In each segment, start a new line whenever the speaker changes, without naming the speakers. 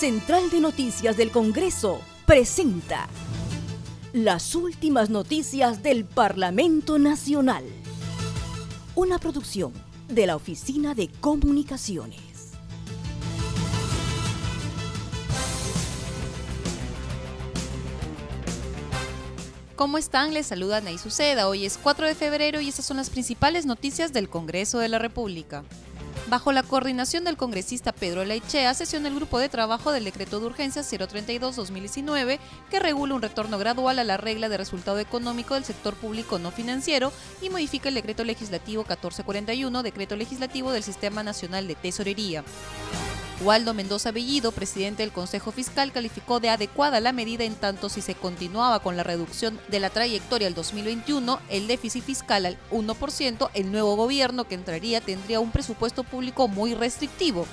Central de Noticias del Congreso presenta las últimas noticias del Parlamento Nacional. Una producción de la Oficina de Comunicaciones.
¿Cómo están? Les saluda Nay Suceda. Hoy es 4 de febrero y estas son las principales noticias del Congreso de la República. Bajo la coordinación del congresista Pedro Laichea, sesiona el grupo de trabajo del decreto de urgencia 032-2019 que regula un retorno gradual a la regla de resultado económico del sector público no financiero y modifica el decreto legislativo 1441, decreto legislativo del Sistema Nacional de Tesorería. Waldo Mendoza Bellido, presidente del Consejo Fiscal, calificó de adecuada la medida en tanto si se continuaba con la reducción de la trayectoria al 2021, el déficit fiscal al 1%, el nuevo gobierno que entraría tendría un presupuesto público muy restrictivo.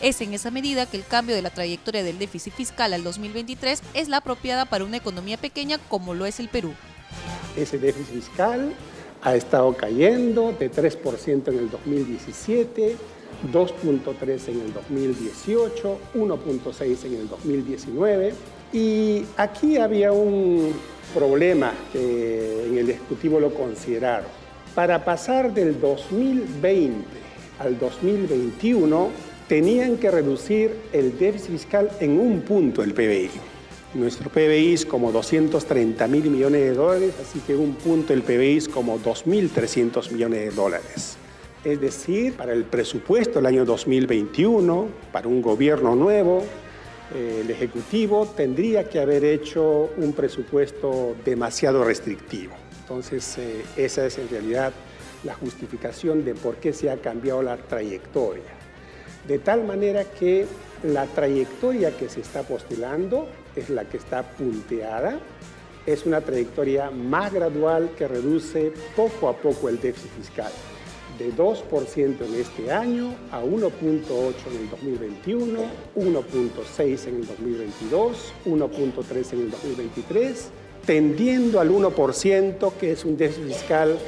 Es en esa medida que el cambio de la trayectoria del déficit fiscal al 2023 es la apropiada para una economía pequeña como lo es el Perú.
Ese déficit fiscal ha estado cayendo de 3% en el 2017 2.3 en el 2018, 1.6 en el 2019. Y aquí había un problema que en el Ejecutivo lo consideraron. Para pasar del 2020 al 2021, tenían que reducir el déficit fiscal en un punto el PBI. Nuestro PBI es como 230 mil millones de dólares, así que un punto el PBI es como 2.300 millones de dólares. Es decir, para el presupuesto del año 2021, para un gobierno nuevo, eh, el Ejecutivo tendría que haber hecho un presupuesto demasiado restrictivo. Entonces, eh, esa es en realidad la justificación de por qué se ha cambiado la trayectoria. De tal manera que la trayectoria que se está postulando es la que está punteada, es una trayectoria más gradual que reduce poco a poco el déficit fiscal de 2% en este año a 1.8 en el 2021, 1.6 en el 2022, 1.3 en el 2023, tendiendo al 1%, que es un déficit fiscal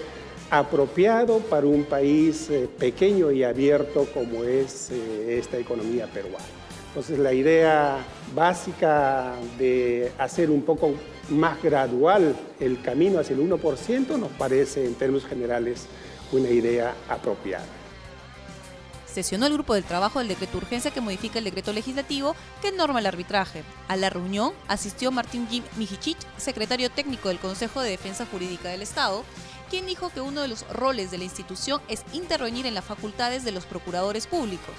apropiado para un país eh, pequeño y abierto como es eh, esta economía peruana. Entonces la idea básica de hacer un poco más gradual el camino hacia el 1% nos parece en términos generales una idea apropiada.
Sesionó el grupo del trabajo del decreto de urgencia que modifica el decreto legislativo que norma el arbitraje. A la reunión asistió Martín Jim Mijichich, secretario técnico del Consejo de Defensa Jurídica del Estado, quien dijo que uno de los roles de la institución es intervenir en las facultades de los procuradores públicos.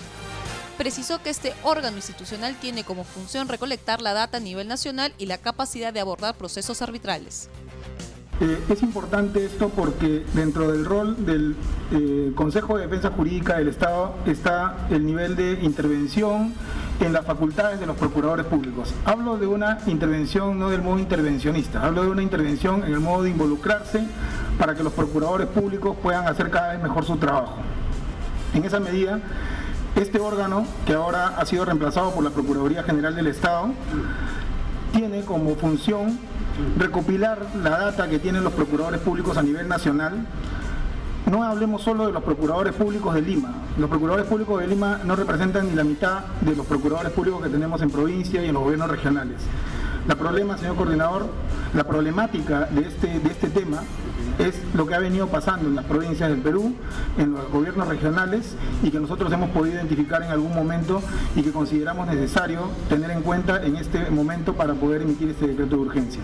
Precisó que este órgano institucional tiene como función recolectar la data a nivel nacional y la capacidad de abordar procesos arbitrales.
Eh, es importante esto porque dentro del rol del eh, Consejo de Defensa Jurídica del Estado está el nivel de intervención en las facultades de los procuradores públicos. Hablo de una intervención no del modo intervencionista, hablo de una intervención en el modo de involucrarse para que los procuradores públicos puedan hacer cada vez mejor su trabajo. En esa medida, este órgano, que ahora ha sido reemplazado por la Procuraduría General del Estado, tiene como función recopilar la data que tienen los procuradores públicos a nivel nacional. No hablemos solo de los procuradores públicos de Lima. Los procuradores públicos de Lima no representan ni la mitad de los procuradores públicos que tenemos en provincia y en los gobiernos regionales. La problema, señor coordinador, la problemática de este, de este tema es lo que ha venido pasando en las provincias del Perú, en los gobiernos regionales y que nosotros hemos podido identificar en algún momento y que consideramos necesario tener en cuenta en este momento para poder emitir este decreto de urgencia.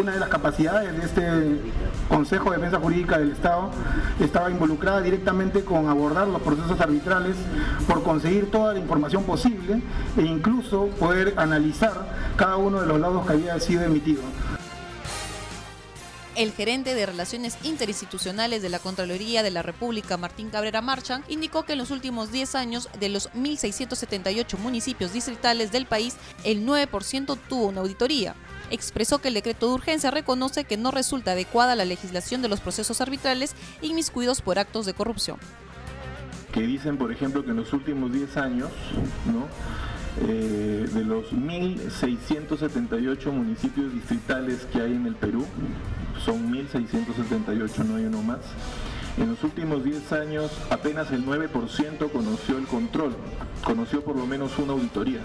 Una de las capacidades de este Consejo de Defensa Jurídica del Estado estaba involucrada directamente con abordar los procesos arbitrales por conseguir toda la información posible e incluso poder analizar cada uno de los lados que había sido emitido.
El gerente de Relaciones Interinstitucionales de la Contraloría de la República, Martín Cabrera Marchan, indicó que en los últimos 10 años de los 1.678 municipios distritales del país, el 9% tuvo una auditoría. Expresó que el decreto de urgencia reconoce que no resulta adecuada la legislación de los procesos arbitrales inmiscuidos por actos de corrupción.
Que dicen, por ejemplo, que en los últimos 10 años, eh, de los 1.678 municipios distritales que hay en el Perú, son 1.678, no hay uno más. En los últimos 10 años apenas el 9% conoció el control, conoció por lo menos una auditoría.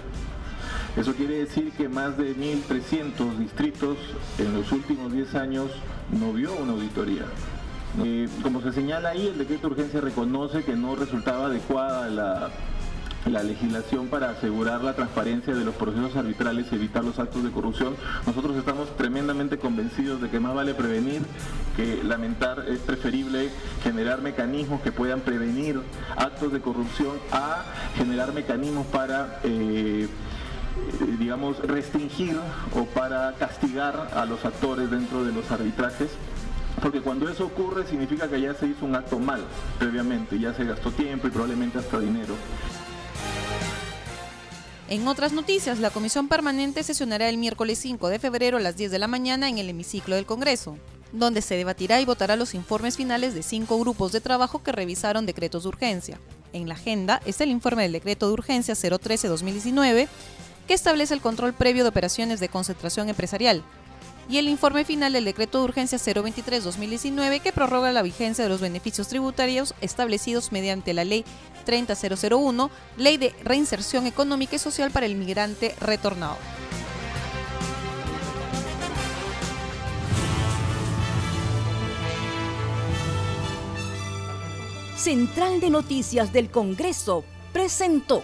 Eso quiere decir que más de 1.300 distritos en los últimos 10 años no vio una auditoría. Eh, como se señala ahí, el decreto de urgencia reconoce que no resultaba adecuada la, la legislación para asegurar la transparencia de los procesos arbitrales y evitar los actos de corrupción. Nosotros estamos tremendamente convencidos de que más vale prevenir que lamentar. Es preferible generar mecanismos que puedan prevenir actos de corrupción a generar mecanismos para... Eh, digamos, restringir o para castigar a los actores dentro de los arbitrajes porque cuando eso ocurre significa que ya se hizo un acto mal previamente, ya se gastó tiempo y probablemente hasta dinero.
En otras noticias, la Comisión Permanente sesionará el miércoles 5 de febrero a las 10 de la mañana en el hemiciclo del Congreso, donde se debatirá y votará los informes finales de cinco grupos de trabajo que revisaron decretos de urgencia. En la agenda está el informe del decreto de urgencia 013-2019, que establece el control previo de operaciones de concentración empresarial, y el informe final del decreto de urgencia 023-2019 que prorroga la vigencia de los beneficios tributarios establecidos mediante la ley 30001, Ley de Reinserción Económica y Social para el Migrante Retornado.
Central de Noticias del Congreso presentó